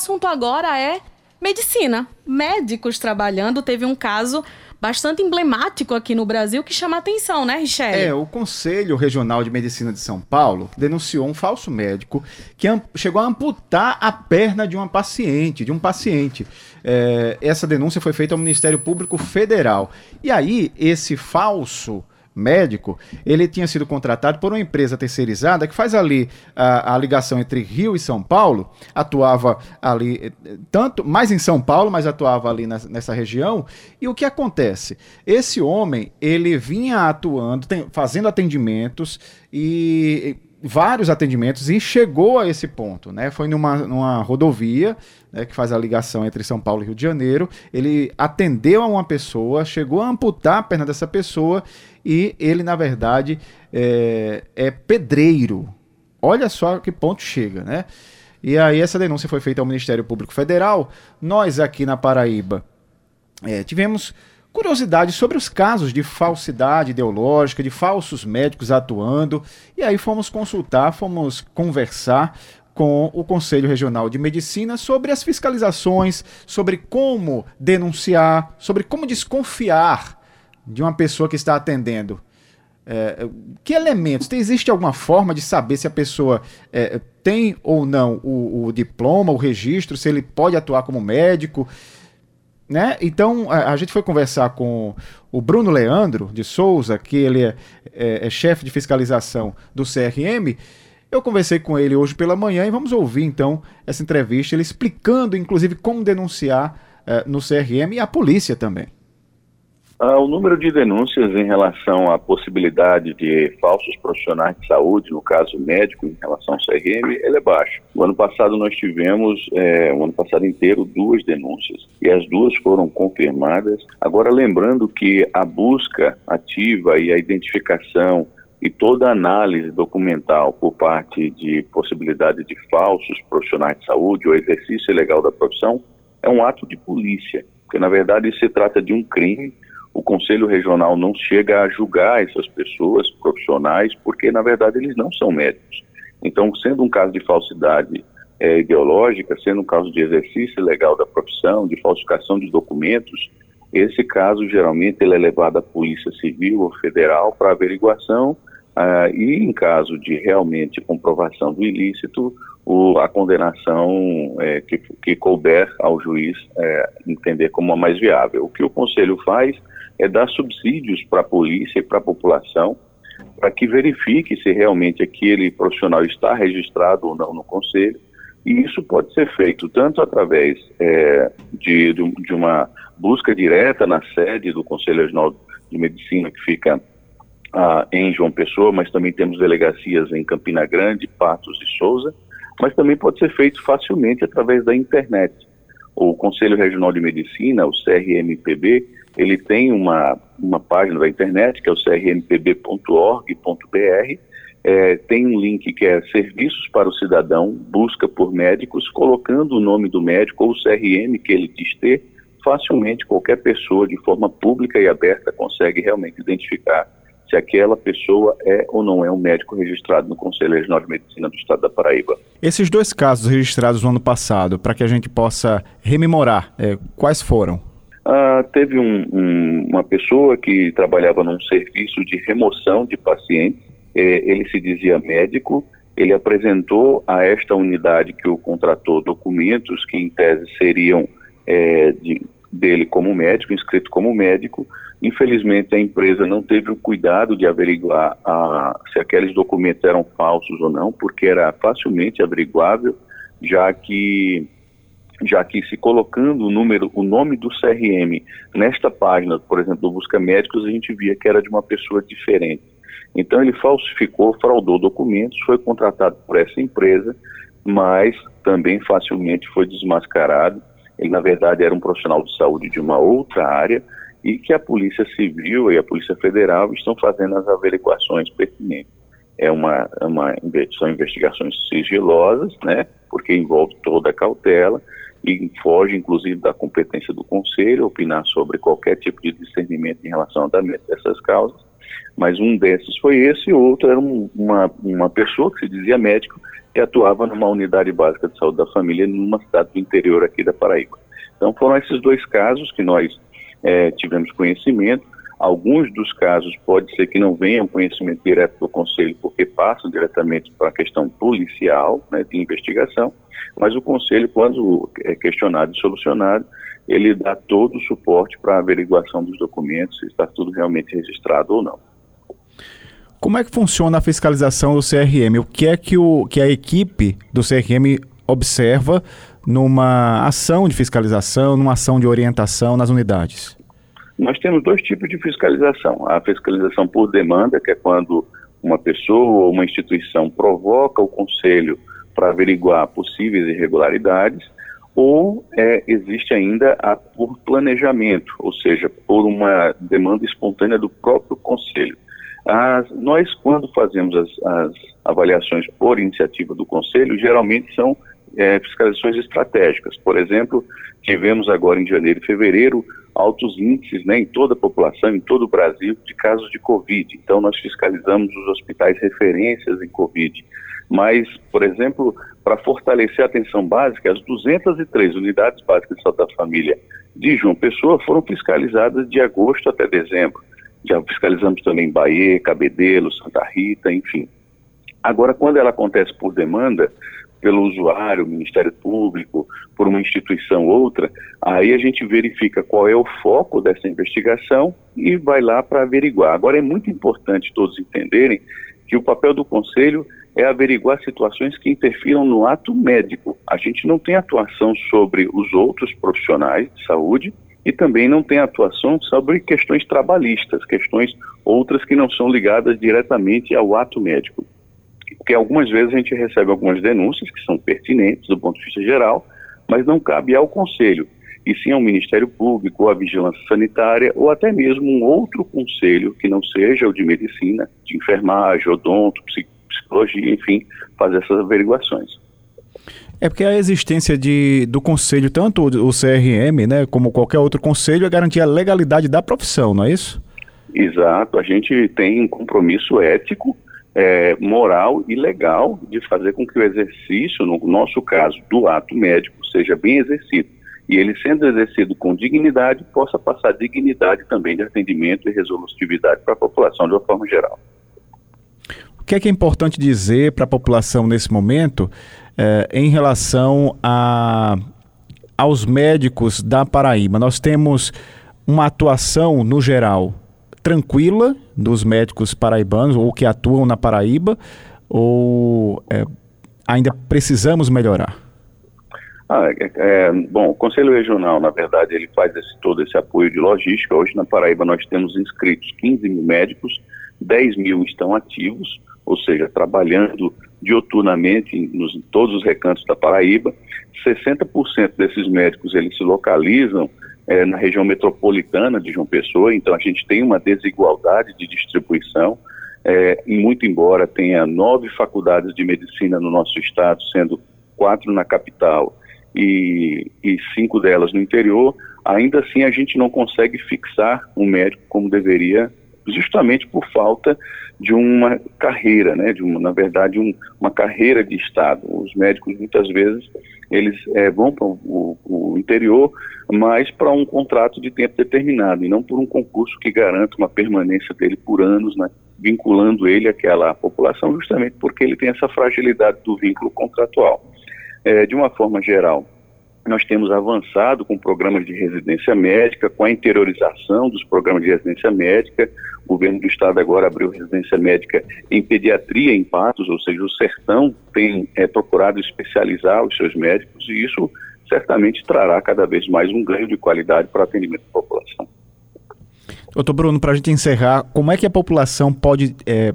assunto agora é medicina. Médicos trabalhando. Teve um caso bastante emblemático aqui no Brasil que chama atenção, né, Richelle? É, o Conselho Regional de Medicina de São Paulo denunciou um falso médico que chegou a amputar a perna de uma paciente, de um paciente. É, essa denúncia foi feita ao Ministério Público Federal. E aí, esse falso médico, ele tinha sido contratado por uma empresa terceirizada que faz ali a, a, ligação entre Rio e São Paulo, atuava ali tanto mais em São Paulo, mas atuava ali na, nessa região. E o que acontece? Esse homem, ele vinha atuando, tem, fazendo atendimentos e vários atendimentos e chegou a esse ponto, né? Foi numa, numa rodovia né, que faz a ligação entre São Paulo e Rio de Janeiro. Ele atendeu a uma pessoa, chegou a amputar a perna dessa pessoa e ele, na verdade, é, é pedreiro. Olha só que ponto chega, né? E aí essa denúncia foi feita ao Ministério Público Federal. Nós aqui na Paraíba é, tivemos curiosidade sobre os casos de falsidade ideológica, de falsos médicos atuando, e aí fomos consultar, fomos conversar com o Conselho Regional de Medicina sobre as fiscalizações, sobre como denunciar, sobre como desconfiar de uma pessoa que está atendendo. É, que elementos? Existe alguma forma de saber se a pessoa é, tem ou não o, o, diploma, o registro, se ele pode atuar como médico? Né? Então a, a, gente foi conversar com o Bruno Leandro de Souza, que ele é, é, é chefe de fiscalização do CRM. Eu conversei com ele hoje pela manhã e vamos ouvir então essa entrevista, ele explicando inclusive como denunciar é, no CRM e a polícia também. Ah, o número de denúncias em relação à possibilidade de falsos profissionais de saúde, no caso médico, em relação ao CRM, ele é baixo. O ano passado nós tivemos, é, o ano passado inteiro, duas denúncias e as duas foram confirmadas. Agora, lembrando que a busca ativa e a identificação e toda a análise documental por parte de possibilidade de falsos profissionais de saúde ou exercício ilegal da profissão é um ato de polícia, porque na verdade se trata de um crime o Conselho Regional não chega a julgar essas pessoas profissionais, porque na verdade eles não são médicos. Então, sendo um caso de falsidade é, ideológica, sendo um caso de exercício ilegal da profissão, de falsificação de documentos, esse caso geralmente ele é levado à Polícia Civil ou Federal para averiguação ah, e, em caso de realmente comprovação do ilícito, o, a condenação é, que, que couber ao juiz é, entender como a mais viável. O que o Conselho faz é dar subsídios para a polícia e para a população para que verifique se realmente aquele profissional está registrado ou não no conselho. E isso pode ser feito tanto através é, de, de uma busca direta na sede do Conselho Regional de Medicina, que fica ah, em João Pessoa, mas também temos delegacias em Campina Grande, Patos e Souza, mas também pode ser feito facilmente através da internet. O Conselho Regional de Medicina, o CRMPB, ele tem uma, uma página da internet, que é o crmpb.org.br, é, tem um link que é Serviços para o Cidadão, busca por médicos, colocando o nome do médico ou o CRM que ele diz ter, facilmente qualquer pessoa, de forma pública e aberta, consegue realmente identificar se aquela pessoa é ou não é um médico registrado no Conselho Regional de Medicina do Estado da Paraíba. Esses dois casos registrados no ano passado, para que a gente possa rememorar, é, quais foram? Ah, teve um, um, uma pessoa que trabalhava num serviço de remoção de pacientes, é, ele se dizia médico, ele apresentou a esta unidade que o contratou documentos que, em tese, seriam é, de, dele como médico, inscrito como médico. Infelizmente, a empresa não teve o cuidado de averiguar a, se aqueles documentos eram falsos ou não, porque era facilmente averiguável, já que já que se colocando o número, o nome do CRM nesta página, por exemplo, do Busca Médicos, a gente via que era de uma pessoa diferente. Então ele falsificou, fraudou documentos, foi contratado por essa empresa, mas também facilmente foi desmascarado. Ele na verdade era um profissional de saúde de uma outra área e que a Polícia Civil e a Polícia Federal estão fazendo as averiguações pertinentes. É uma, uma são investigações sigilosas, né? Porque envolve toda a cautela e foge, inclusive, da competência do Conselho opinar sobre qualquer tipo de discernimento em relação andamento dessas causas, Mas um desses foi esse, e outro era um, uma, uma pessoa que se dizia médico que atuava numa unidade básica de saúde da família numa cidade do interior aqui da Paraíba. Então foram esses dois casos que nós é, tivemos conhecimento. Alguns dos casos pode ser que não venham conhecimento direto do Conselho, porque passam diretamente para a questão policial, né, de investigação, mas o Conselho, quando é questionado e solucionado, ele dá todo o suporte para a averiguação dos documentos, se está tudo realmente registrado ou não. Como é que funciona a fiscalização do CRM? O que é que, o, que a equipe do CRM observa numa ação de fiscalização, numa ação de orientação nas unidades? Nós temos dois tipos de fiscalização. A fiscalização por demanda, que é quando uma pessoa ou uma instituição provoca o conselho para averiguar possíveis irregularidades, ou é, existe ainda a por planejamento, ou seja, por uma demanda espontânea do próprio conselho. As, nós, quando fazemos as, as, avaliações por iniciativa do conselho, geralmente são é, fiscalizações estratégicas. Por exemplo, tivemos agora em janeiro e fevereiro altos índices né, em toda a população, em todo o Brasil, de casos de Covid. Então, nós fiscalizamos os hospitais referências em Covid. Mas, por exemplo, para fortalecer a atenção básica, as 203 unidades básicas de saúde da família de João Pessoa foram fiscalizadas de agosto até dezembro. Já fiscalizamos também Bahia, Cabedelo, Santa Rita, enfim. Agora, quando ela acontece por demanda, pelo usuário, Ministério Público, por uma instituição ou outra, aí a gente verifica qual é o foco dessa investigação e vai lá para averiguar. Agora é muito importante todos entenderem que o papel do Conselho é averiguar situações que interfiram no ato médico. A gente não tem atuação sobre os outros profissionais de saúde e também não tem atuação sobre questões trabalhistas, questões outras que não são ligadas diretamente ao ato médico porque algumas vezes a gente recebe algumas denúncias que são pertinentes do ponto de vista geral, mas não cabe ao Conselho, e sim ao Ministério Público, ou à Vigilância Sanitária, ou até mesmo um outro conselho que não seja o de medicina, de enfermagem, odonto, psicologia, enfim, fazer essas averiguações. É porque a existência de, do conselho, tanto o CRM, né, como qualquer outro conselho, é garantir a legalidade da profissão, não é isso? Exato, a gente tem um compromisso ético é, moral e legal de fazer com que o exercício, no nosso caso, do ato médico, seja bem exercido. E ele sendo exercido com dignidade, possa passar dignidade também de atendimento e resolutividade para a população de uma forma geral. O que é, que é importante dizer para a população nesse momento é, em relação a, aos médicos da Paraíba? Nós temos uma atuação, no geral, tranquila dos médicos paraibanos ou que atuam na Paraíba ou é, ainda precisamos melhorar? Ah, é, é, bom, o Conselho Regional, na verdade, ele faz esse, todo esse apoio de logística. Hoje na Paraíba nós temos inscritos 15 mil médicos, 10 mil estão ativos, ou seja, trabalhando dioturnamente nos, em todos os recantos da Paraíba. 60% desses médicos eles se localizam é, na região metropolitana de João Pessoa, então a gente tem uma desigualdade de distribuição, é, muito embora tenha nove faculdades de medicina no nosso estado, sendo quatro na capital e, e cinco delas no interior, ainda assim a gente não consegue fixar um médico como deveria, justamente por falta de uma carreira, né, de uma, na verdade, um, uma carreira de Estado. Os médicos, muitas vezes, eles é, vão para o, o, interior, mas para um contrato de tempo determinado, e não por um concurso que garanta uma permanência dele por anos, né, vinculando ele àquela população, justamente porque ele tem essa fragilidade do vínculo contratual. É, de uma forma geral, nós temos avançado com programas de residência médica, com a interiorização dos programas de residência médica. O governo do estado agora abriu residência médica em pediatria em Patos, ou seja, o Sertão tem é, procurado especializar os seus médicos e isso certamente trará cada vez mais um ganho de qualidade para o atendimento da população. Doutor Bruno, para a gente encerrar, como é que a população pode é,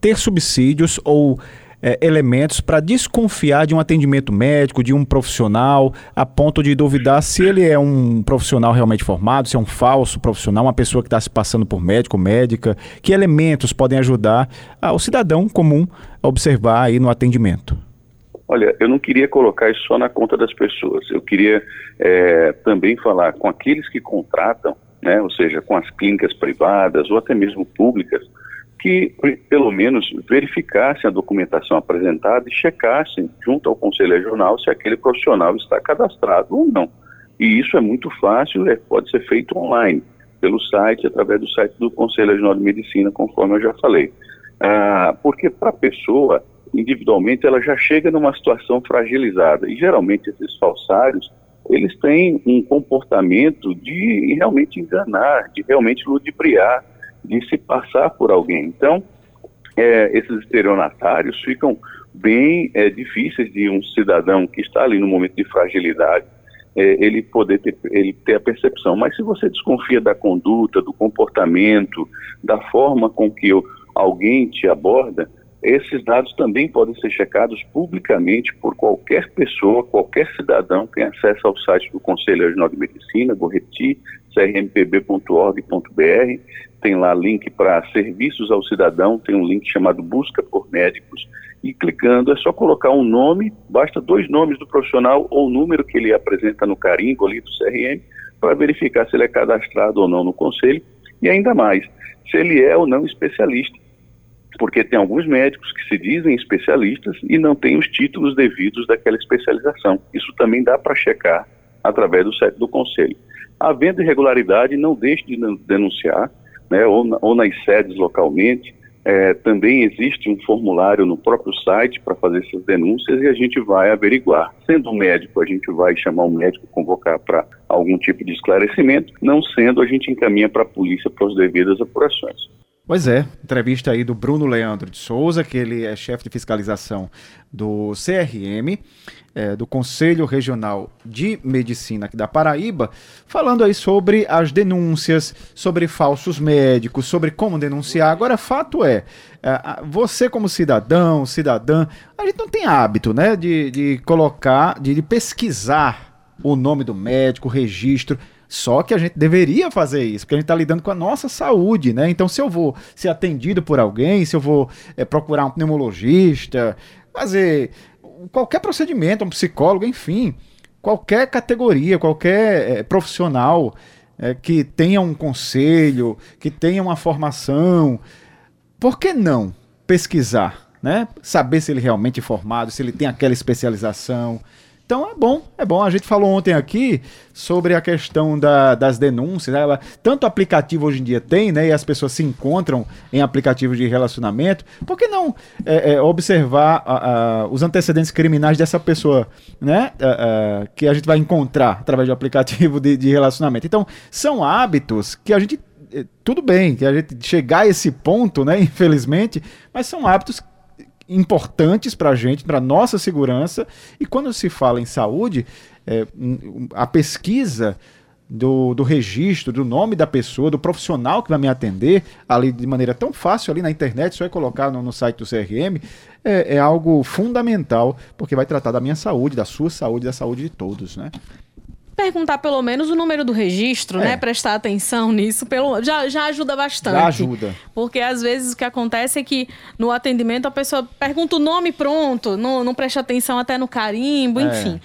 ter subsídios ou é, elementos para desconfiar de um atendimento médico, de um profissional, a ponto de duvidar se ele é um profissional realmente formado, se é um falso profissional, uma pessoa que está se passando por médico, médica. Que elementos podem ajudar o cidadão comum a observar aí no atendimento? Olha, eu não queria colocar isso só na conta das pessoas. Eu queria é, também falar com aqueles que contratam, né, ou seja, com as clínicas privadas ou até mesmo públicas, que, pelo menos, verificassem a documentação apresentada e checassem, junto ao Conselho Regional, se aquele profissional está cadastrado ou não. E isso é muito fácil, é, pode ser feito online, pelo site, através do site do Conselho Regional de Medicina, conforme eu já falei. Ah, porque para a pessoa, individualmente, ela já chega numa situação fragilizada. E geralmente esses falsários, eles têm um comportamento de realmente enganar, de realmente ludibriar, de se passar por alguém. Então, é, esses estelionatários ficam bem é, difíceis de um cidadão que está ali no momento de fragilidade, é, ele poder ter, ele ter a percepção. Mas se você desconfia da conduta, do comportamento, da forma com que alguém te aborda, esses dados também podem ser checados publicamente por qualquer pessoa, qualquer cidadão que tem acesso ao site do Conselho Regional de Medicina, vou repetir, crmpb.org.br, tem lá link para serviços ao cidadão, tem um link chamado Busca por Médicos, e clicando é só colocar um nome, basta dois nomes do profissional ou o número que ele apresenta no carimbo ali do CRM, para verificar se ele é cadastrado ou não no conselho, e ainda mais, se ele é ou não especialista porque tem alguns médicos que se dizem especialistas e não têm os títulos devidos daquela especialização. Isso também dá para checar através do site do conselho. Havendo irregularidade, não deixe de denunciar, né, ou, na, ou nas sedes localmente. É, também existe um formulário no próprio site para fazer essas denúncias e a gente vai averiguar. Sendo médico, a gente vai chamar um médico, convocar para algum tipo de esclarecimento. Não sendo, a gente encaminha para a polícia para as devidas apurações. Pois é, entrevista aí do Bruno Leandro de Souza, que ele é chefe de fiscalização do CRM, é, do Conselho Regional de Medicina aqui da Paraíba, falando aí sobre as denúncias, sobre falsos médicos, sobre como denunciar. Agora, fato é, é você como cidadão, cidadã, a gente não tem hábito, né, de, de colocar, de, de pesquisar o nome do médico, o registro. Só que a gente deveria fazer isso, porque a gente está lidando com a nossa saúde, né? Então, se eu vou ser atendido por alguém, se eu vou é, procurar um pneumologista, fazer qualquer procedimento, um psicólogo, enfim, qualquer categoria, qualquer é, profissional é, que tenha um conselho, que tenha uma formação, por que não pesquisar, né? Saber se ele realmente é formado, se ele tem aquela especialização. Então é bom, é bom. A gente falou ontem aqui sobre a questão da, das denúncias. Né? Tanto aplicativo hoje em dia tem, né? E as pessoas se encontram em aplicativos de relacionamento. Por que não é, é, observar a, a, os antecedentes criminais dessa pessoa, né? A, que a gente vai encontrar através do aplicativo de, de relacionamento. Então, são hábitos que a gente é, tudo bem que a gente chegar a esse ponto, né? Infelizmente, mas são hábitos importantes para a gente, para nossa segurança. E quando se fala em saúde, é, a pesquisa do, do registro, do nome da pessoa, do profissional que vai me atender, ali de maneira tão fácil ali na internet, só é colocar no, no site do CRM, é, é, algo fundamental, porque vai tratar da minha saúde, da sua saúde, da saúde de todos, né? Perguntar pelo menos o número do registro, né? é. né? Prestar atenção nisso, pelo, já, já ajuda bastante. Já ajuda. Porque às vezes o que acontece é que no atendimento a pessoa pergunta o nome pronto, não, não presta atenção até no carimbo, é. enfim.